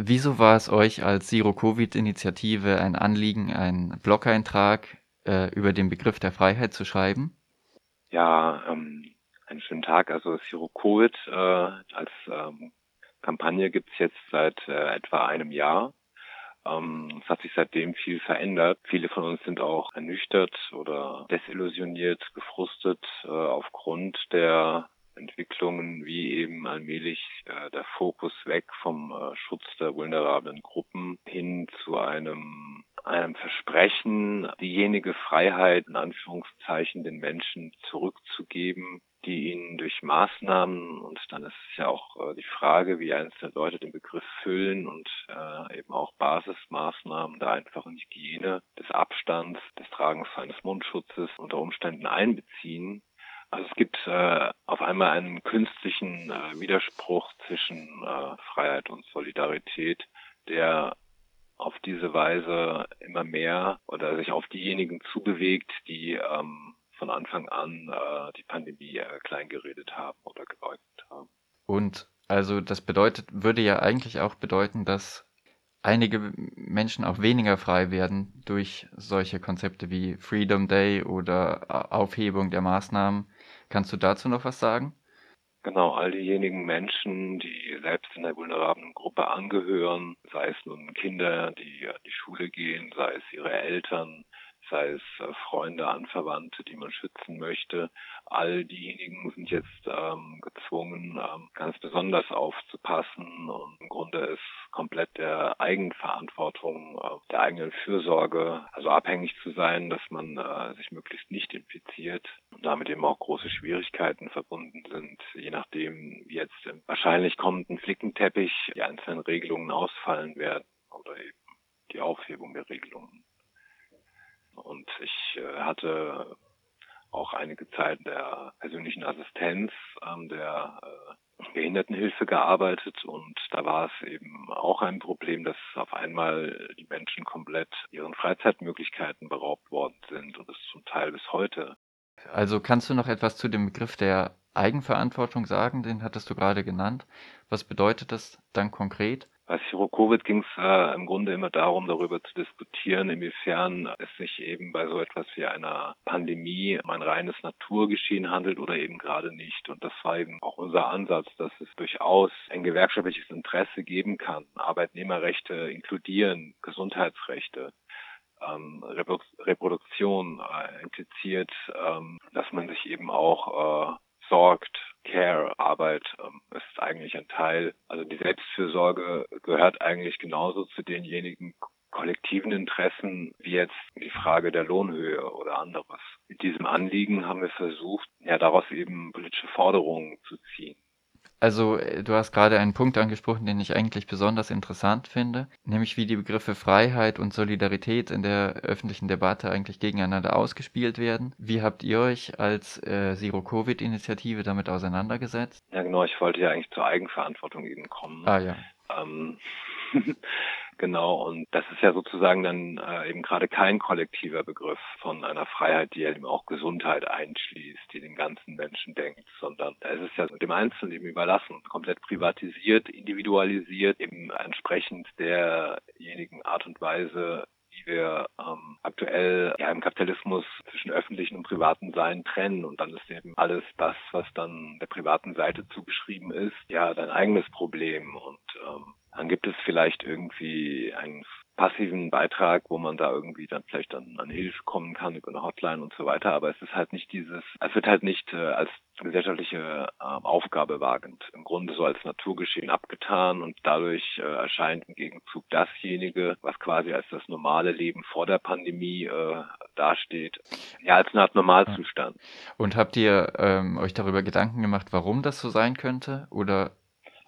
Wieso war es euch als Zero-Covid-Initiative ein Anliegen, einen Blog-Eintrag äh, über den Begriff der Freiheit zu schreiben? Ja, ähm, einen schönen Tag. Also Zero Covid äh, als ähm, Kampagne gibt's jetzt seit äh, etwa einem Jahr. Ähm, es hat sich seitdem viel verändert. Viele von uns sind auch ernüchtert oder desillusioniert, gefrustet äh, aufgrund der Entwicklungen wie eben allmählich äh, der Fokus weg vom äh, Schutz der vulnerablen Gruppen hin zu einem einem Versprechen, diejenige Freiheit in Anführungszeichen den Menschen zurückzugeben, die ihnen durch Maßnahmen und dann ist es ja auch äh, die Frage, wie einzelne Leute den Begriff füllen und äh, eben auch Basismaßnahmen der einfachen Hygiene, des Abstands, des Tragens eines Mundschutzes unter Umständen einbeziehen, also es gibt äh, auf einmal einen künstlichen äh, Widerspruch zwischen äh, Freiheit und Solidarität, der auf diese Weise immer mehr oder sich auf diejenigen zubewegt, die ähm, von Anfang an äh, die Pandemie äh, kleingeredet haben oder geleugnet haben. Und also das bedeutet, würde ja eigentlich auch bedeuten, dass einige Menschen auch weniger frei werden durch solche Konzepte wie Freedom Day oder Aufhebung der Maßnahmen, Kannst du dazu noch was sagen? Genau, all diejenigen Menschen, die selbst in der vulnerablen Gruppe angehören, sei es nun Kinder, die an die Schule gehen, sei es ihre Eltern, sei es äh, Freunde, Anverwandte, die man schützen möchte. All diejenigen sind jetzt ähm, gezwungen, ähm, ganz besonders aufzupassen und im Grunde ist komplett der Eigenverantwortung, äh, der eigenen Fürsorge, also abhängig zu sein, dass man äh, sich möglichst nicht infiziert und damit eben auch große Schwierigkeiten verbunden sind, je nachdem, wie jetzt im wahrscheinlich kommenden Flickenteppich die einzelnen Regelungen ausfallen werden oder eben die Aufhebung der Regelungen. Und ich äh, hatte auch einige Zeit der persönlichen Assistenz ähm, der äh, Behindertenhilfe gearbeitet und da war es eben auch ein Problem, dass auf einmal die Menschen komplett ihren Freizeitmöglichkeiten beraubt worden sind und das zum Teil bis heute. Also kannst du noch etwas zu dem Begriff der Eigenverantwortung sagen? Den hattest du gerade genannt. Was bedeutet das dann konkret? Bei Covid ging es äh, im Grunde immer darum, darüber zu diskutieren, inwiefern es sich eben bei so etwas wie einer Pandemie um ein reines Naturgeschehen handelt oder eben gerade nicht. Und das war eben auch unser Ansatz, dass es durchaus ein gewerkschaftliches Interesse geben kann, Arbeitnehmerrechte inkludieren, Gesundheitsrechte. Ähm, Reproduktion äh, impliziert, ähm, dass man sich eben auch äh, sorgt, Care-Arbeit ähm, ist eigentlich ein Teil. Also die Selbstfürsorge gehört eigentlich genauso zu denjenigen kollektiven Interessen wie jetzt die Frage der Lohnhöhe oder anderes. Mit diesem Anliegen haben wir versucht, ja daraus eben politische Forderungen zu ziehen. Also, äh, du hast gerade einen Punkt angesprochen, den ich eigentlich besonders interessant finde, nämlich wie die Begriffe Freiheit und Solidarität in der öffentlichen Debatte eigentlich gegeneinander ausgespielt werden. Wie habt ihr euch als äh, Zero-Covid-Initiative damit auseinandergesetzt? Ja, genau, ich wollte ja eigentlich zur Eigenverantwortung eben kommen. Ah ja. Ähm, Genau, und das ist ja sozusagen dann äh, eben gerade kein kollektiver Begriff von einer Freiheit, die ja eben auch Gesundheit einschließt, die den ganzen Menschen denkt, sondern es ist ja dem Einzelnen eben überlassen, komplett privatisiert, individualisiert, eben entsprechend derjenigen Art und Weise, wie wir ähm, aktuell ja im Kapitalismus zwischen öffentlichen und privaten Sein trennen. Und dann ist eben alles das, was dann der privaten Seite zugeschrieben ist, ja dein eigenes Problem. Und ähm, dann gibt es vielleicht irgendwie einen passiven Beitrag, wo man da irgendwie dann vielleicht dann an Hilfe kommen kann über eine Hotline und so weiter. Aber es ist halt nicht dieses, es wird halt nicht äh, als gesellschaftliche äh, Aufgabe wagend, im Grunde so als Naturgeschehen abgetan und dadurch äh, erscheint im Gegenzug dasjenige, was quasi als das normale Leben vor der Pandemie äh, dasteht, ja als eine Art Normalzustand. Und habt ihr ähm, euch darüber Gedanken gemacht, warum das so sein könnte? Oder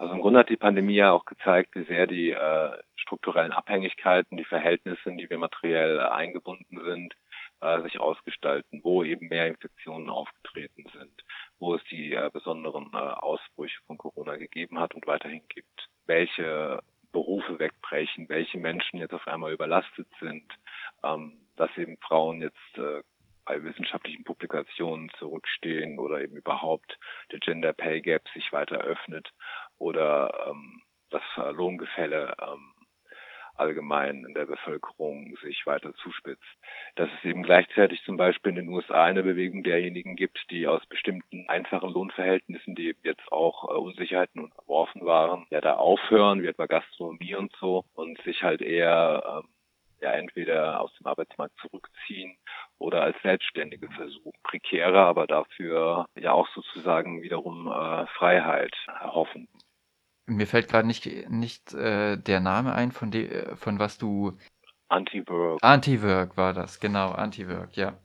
also im Grunde hat die Pandemie ja auch gezeigt, wie sehr die äh, strukturellen Abhängigkeiten, die Verhältnisse, in die wir materiell eingebunden sind, äh, sich ausgestalten, wo eben mehr Infektionen aufgetreten sind, wo es die äh, besonderen äh, Ausbrüche von Corona gegeben hat und weiterhin gibt, welche Berufe wegbrechen, welche Menschen jetzt auf einmal überlastet sind, ähm, dass eben Frauen jetzt äh, bei wissenschaftlichen Publikationen zurückstehen oder eben überhaupt der Gender Pay Gap sich weiter öffnet oder ähm, das Lohngefälle ähm, allgemein in der Bevölkerung sich weiter zuspitzt. Dass es eben gleichzeitig zum Beispiel in den USA eine Bewegung derjenigen gibt, die aus bestimmten einfachen Lohnverhältnissen, die jetzt auch äh, Unsicherheiten unterworfen waren, ja da aufhören, wie etwa Gastronomie und so, und sich halt eher äh, ja entweder aus dem Arbeitsmarkt zurückziehen oder als Selbstständige versuchen. Prekärer, aber dafür ja auch sozusagen wiederum äh, Freiheit erhoffen. Mir fällt gerade nicht, nicht äh, der Name ein, von, de, von was du. Anti-Work. Anti-Work war das, genau, Anti-Work, ja.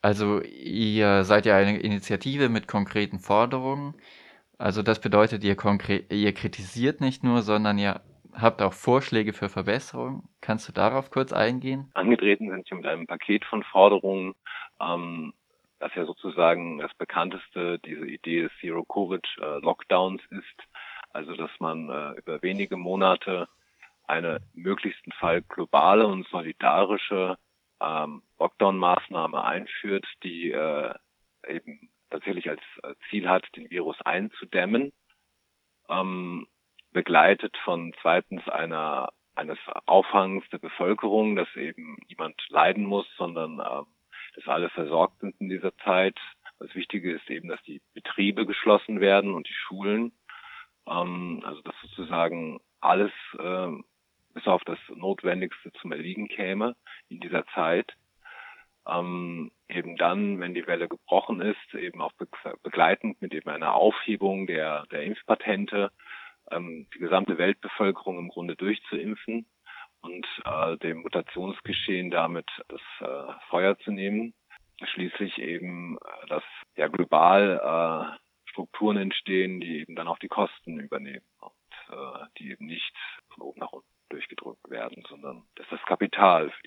Also ihr seid ja eine Initiative mit konkreten Forderungen. Also das bedeutet, ihr, ihr kritisiert nicht nur, sondern ihr habt auch Vorschläge für Verbesserungen. Kannst du darauf kurz eingehen? Angetreten sind wir mit einem Paket von Forderungen, ähm, das ja sozusagen das bekannteste, diese Idee des Zero-Covid-Lockdowns äh, ist. Also, dass man äh, über wenige Monate eine möglichsten Fall globale und solidarische ähm, Lockdown-Maßnahme einführt, die äh, eben tatsächlich als Ziel hat, den Virus einzudämmen. Ähm, begleitet von zweitens einer eines Aufhangs der Bevölkerung, dass eben niemand leiden muss, sondern äh, dass alle versorgt sind in dieser Zeit. Das Wichtige ist eben, dass die Betriebe geschlossen werden und die Schulen. Ähm, also dass sozusagen alles äh, bis auf das Notwendigste zum Erliegen käme in dieser Zeit. Ähm, eben dann, wenn die Welle gebrochen ist, eben auch begleitend mit eben einer Aufhebung der, der Impfpatente ähm, die gesamte Weltbevölkerung im Grunde durchzuimpfen und äh, dem Mutationsgeschehen damit das äh, Feuer zu nehmen. Schließlich eben, äh, dass ja global äh, Strukturen entstehen, die eben dann auch die Kosten übernehmen und äh, die eben nicht von oben nach unten durchgedrückt werden, sondern dass das Kapital für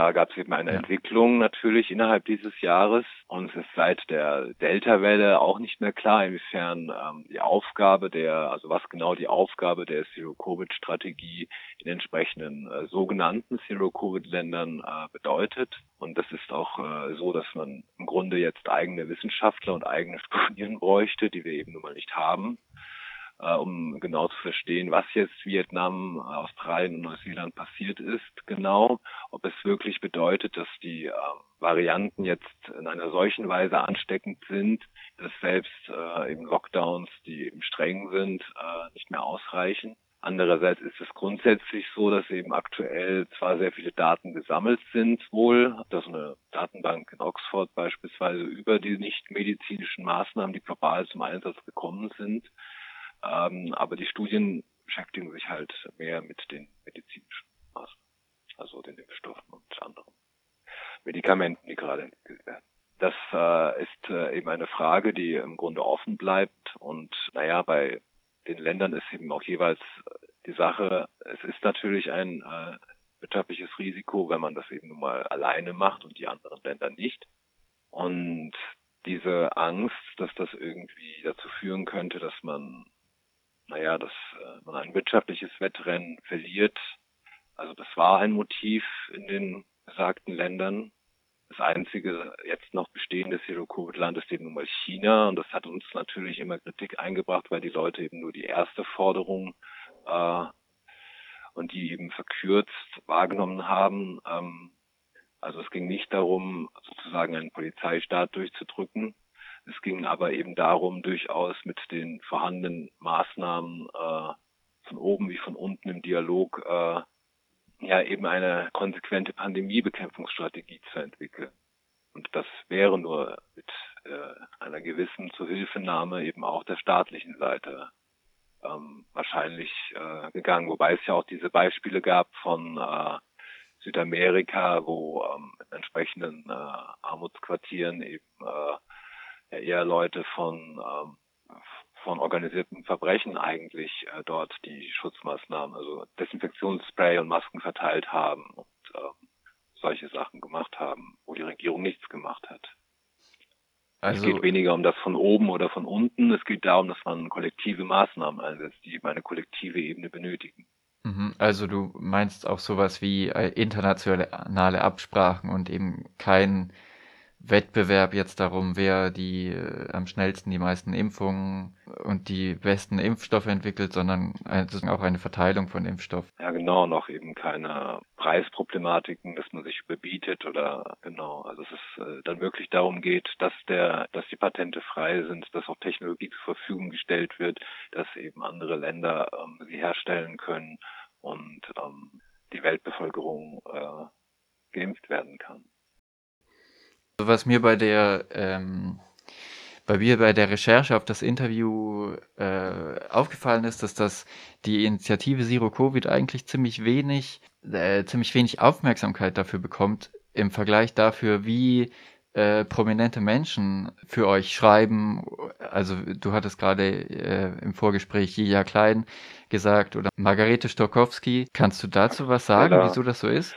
Da gab es eben eine ja. Entwicklung natürlich innerhalb dieses Jahres und es ist seit der Delta-Welle auch nicht mehr klar, inwiefern ähm, die Aufgabe der, also was genau die Aufgabe der Zero-Covid-Strategie in entsprechenden äh, sogenannten Zero-Covid-Ländern äh, bedeutet. Und das ist auch äh, so, dass man im Grunde jetzt eigene Wissenschaftler und eigene Studien bräuchte, die wir eben nun mal nicht haben äh, um genau zu verstehen, was jetzt Vietnam, Australien und Neuseeland passiert ist, genau, ob es wirklich bedeutet, dass die äh, Varianten jetzt in einer solchen Weise ansteckend sind, dass selbst äh, eben Lockdowns, die eben streng sind, äh, nicht mehr ausreichen. Andererseits ist es grundsätzlich so, dass eben aktuell zwar sehr viele Daten gesammelt sind, wohl, dass eine Datenbank in Oxford beispielsweise über die nicht medizinischen Maßnahmen, die global zum Einsatz gekommen sind, ähm, aber die Studien beschäftigen sich halt mehr mit den medizinischen Maßnahmen, also den Impfstoffen und anderen Medikamenten, die gerade entwickelt werden. Das äh, ist äh, eben eine Frage, die im Grunde offen bleibt. Und naja, bei den Ländern ist eben auch jeweils äh, die Sache, es ist natürlich ein äh, wirtschaftliches Risiko, wenn man das eben nun mal alleine macht und die anderen Länder nicht. Und diese Angst, dass das irgendwie dazu führen könnte, dass man naja, dass äh, man ein wirtschaftliches Wettrennen verliert. Also das war ein Motiv in den besagten Ländern. Das einzige jetzt noch bestehende Zero-Covid-Land ist eben nun mal China. Und das hat uns natürlich immer Kritik eingebracht, weil die Leute eben nur die erste Forderung äh, und die eben verkürzt wahrgenommen haben. Ähm, also es ging nicht darum, sozusagen einen Polizeistaat durchzudrücken, es ging aber eben darum, durchaus mit den vorhandenen Maßnahmen äh, von oben wie von unten im Dialog äh, ja eben eine konsequente Pandemiebekämpfungsstrategie zu entwickeln. Und das wäre nur mit äh, einer gewissen Zuhilfenahme eben auch der staatlichen Seite ähm, wahrscheinlich äh, gegangen. Wobei es ja auch diese Beispiele gab von äh, Südamerika, wo ähm, in entsprechenden äh, Armutsquartieren eben äh, eher Leute von, ähm, von organisierten Verbrechen eigentlich äh, dort die Schutzmaßnahmen, also Desinfektionsspray und Masken verteilt haben und ähm, solche Sachen gemacht haben, wo die Regierung nichts gemacht hat. Also, es geht weniger um das von oben oder von unten, es geht darum, dass man kollektive Maßnahmen einsetzt, die eben eine kollektive Ebene benötigen. Mhm. Also du meinst auch sowas wie äh, internationale Absprachen und eben kein Wettbewerb jetzt darum, wer die äh, am schnellsten die meisten Impfungen und die besten Impfstoffe entwickelt, sondern auch eine Verteilung von Impfstoff. Ja, genau, noch eben keine Preisproblematiken, dass man sich überbietet oder genau, also dass es äh, dann wirklich darum geht, dass der, dass die Patente frei sind, dass auch Technologie zur Verfügung gestellt wird, dass eben andere Länder ähm, sie herstellen können und ähm, die Weltbevölkerung äh, geimpft werden kann. Was mir bei der ähm, bei mir bei der Recherche auf das Interview äh, aufgefallen ist, dass das die Initiative Zero Covid eigentlich ziemlich wenig äh, ziemlich wenig Aufmerksamkeit dafür bekommt im Vergleich dafür, wie äh, prominente Menschen für euch schreiben. Also du hattest gerade äh, im Vorgespräch Julia Klein gesagt oder Margarete Stokowski. Kannst du dazu was sagen, ja, wieso das so ist?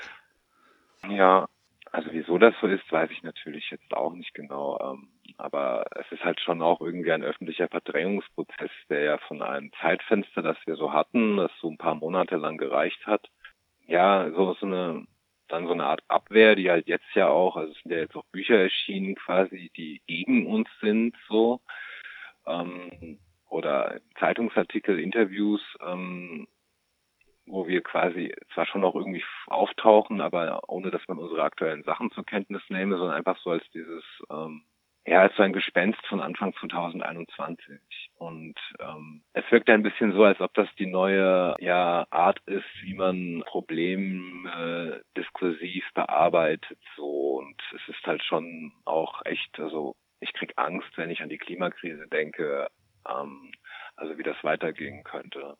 Ja, also wieso das so ist, weiß ich natürlich jetzt auch nicht genau. Ähm, aber es ist halt schon auch irgendwie ein öffentlicher Verdrängungsprozess, der ja von einem Zeitfenster, das wir so hatten, das so ein paar Monate lang gereicht hat, ja, so, so eine, dann so eine Art Abwehr, die halt jetzt ja auch, also es sind ja jetzt auch Bücher erschienen quasi, die gegen uns sind, so, ähm, oder Zeitungsartikel, Interviews, ähm, wo wir quasi zwar schon noch irgendwie auftauchen, aber ohne dass man unsere aktuellen Sachen zur Kenntnis nehme, sondern einfach so als dieses, ähm, ja, als so ein Gespenst von Anfang 2021. Und ähm, es wirkt ein bisschen so, als ob das die neue ja, Art ist, wie man Probleme äh, diskursiv bearbeitet. So und es ist halt schon auch echt, also ich krieg Angst, wenn ich an die Klimakrise denke, ähm, also wie das weitergehen könnte.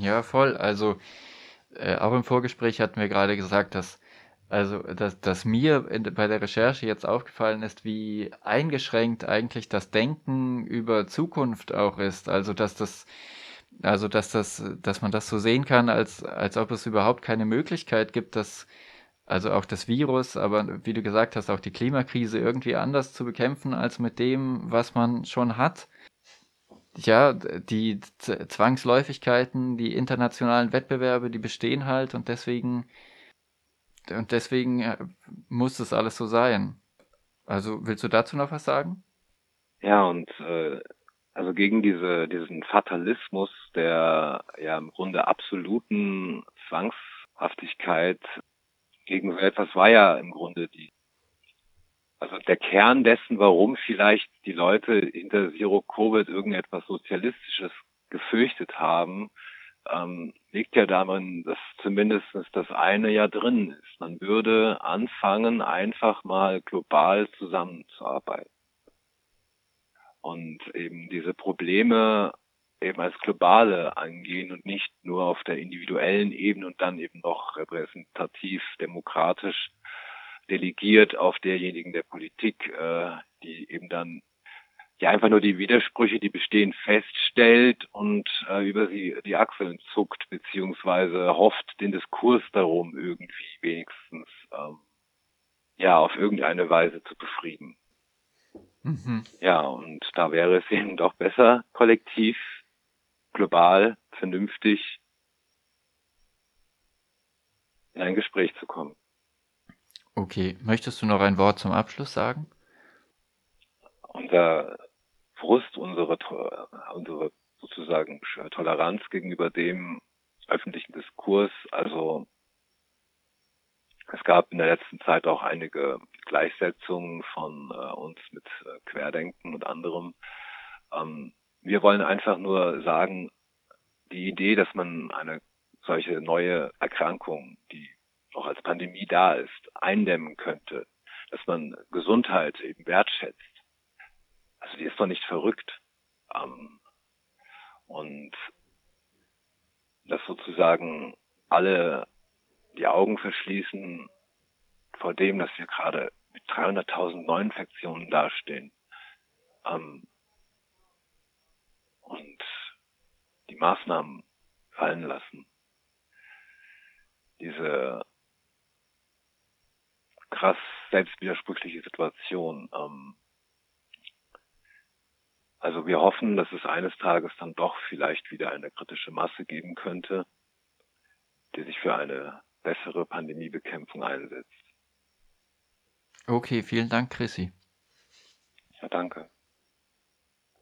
Ja, voll. Also äh, auch im Vorgespräch hatten wir gerade gesagt, dass also dass, dass mir in, bei der Recherche jetzt aufgefallen ist, wie eingeschränkt eigentlich das Denken über Zukunft auch ist. Also dass das also dass das dass man das so sehen kann, als als ob es überhaupt keine Möglichkeit gibt, dass also auch das Virus, aber wie du gesagt hast, auch die Klimakrise irgendwie anders zu bekämpfen als mit dem, was man schon hat ja, die Zwangsläufigkeiten, die internationalen Wettbewerbe, die bestehen halt und deswegen und deswegen äh, muss das alles so sein. Also willst du dazu noch was sagen? Ja, und äh, also gegen diese diesen Fatalismus der ja im Grunde absoluten Zwangshaftigkeit gegen so etwas war ja im Grunde die also der Kern dessen, warum vielleicht die Leute hinter Zero Covid irgendetwas Sozialistisches gefürchtet haben, ähm, liegt ja darin, dass zumindest das eine ja drin ist. Man würde anfangen, einfach mal global zusammenzuarbeiten. Und eben diese Probleme eben als globale angehen und nicht nur auf der individuellen Ebene und dann eben noch repräsentativ demokratisch delegiert auf derjenigen der Politik, äh, die eben dann ja einfach nur die Widersprüche, die bestehen, feststellt und äh, über sie die Achseln zuckt, beziehungsweise hofft, den Diskurs darum irgendwie wenigstens ähm, ja auf irgendeine Weise zu befrieden. Mhm. Ja, und da wäre es eben doch besser, kollektiv, global, vernünftig in ein Gespräch zu kommen. Okay, möchtest du noch ein Wort zum Abschluss sagen? Unser Frust, unsere, unsere sozusagen Toleranz gegenüber dem öffentlichen Diskurs, also es gab in der letzten Zeit auch einige Gleichsetzungen von äh, uns mit äh, Querdenken und anderem. Ähm, wir wollen einfach nur sagen, die Idee, dass man eine solche neue Erkrankung, die noch als Pandemie da ist, eindämmen könnte, dass man Gesundheit eben wertschätzt. Also die ist doch nicht verrückt. Ähm, und dass sozusagen alle die Augen verschließen vor dem, dass wir gerade mit 300.000 Neuinfektionen dastehen. Ähm, und die Maßnahmen fallen lassen. Diese krass selbstwidersprüchliche Situation. Ähm, also wir hoffen, dass es eines Tages dann doch vielleicht wieder eine kritische Masse geben könnte, die sich für eine bessere Pandemiebekämpfung einsetzt. Okay, vielen Dank, Chrissy. Ja, danke.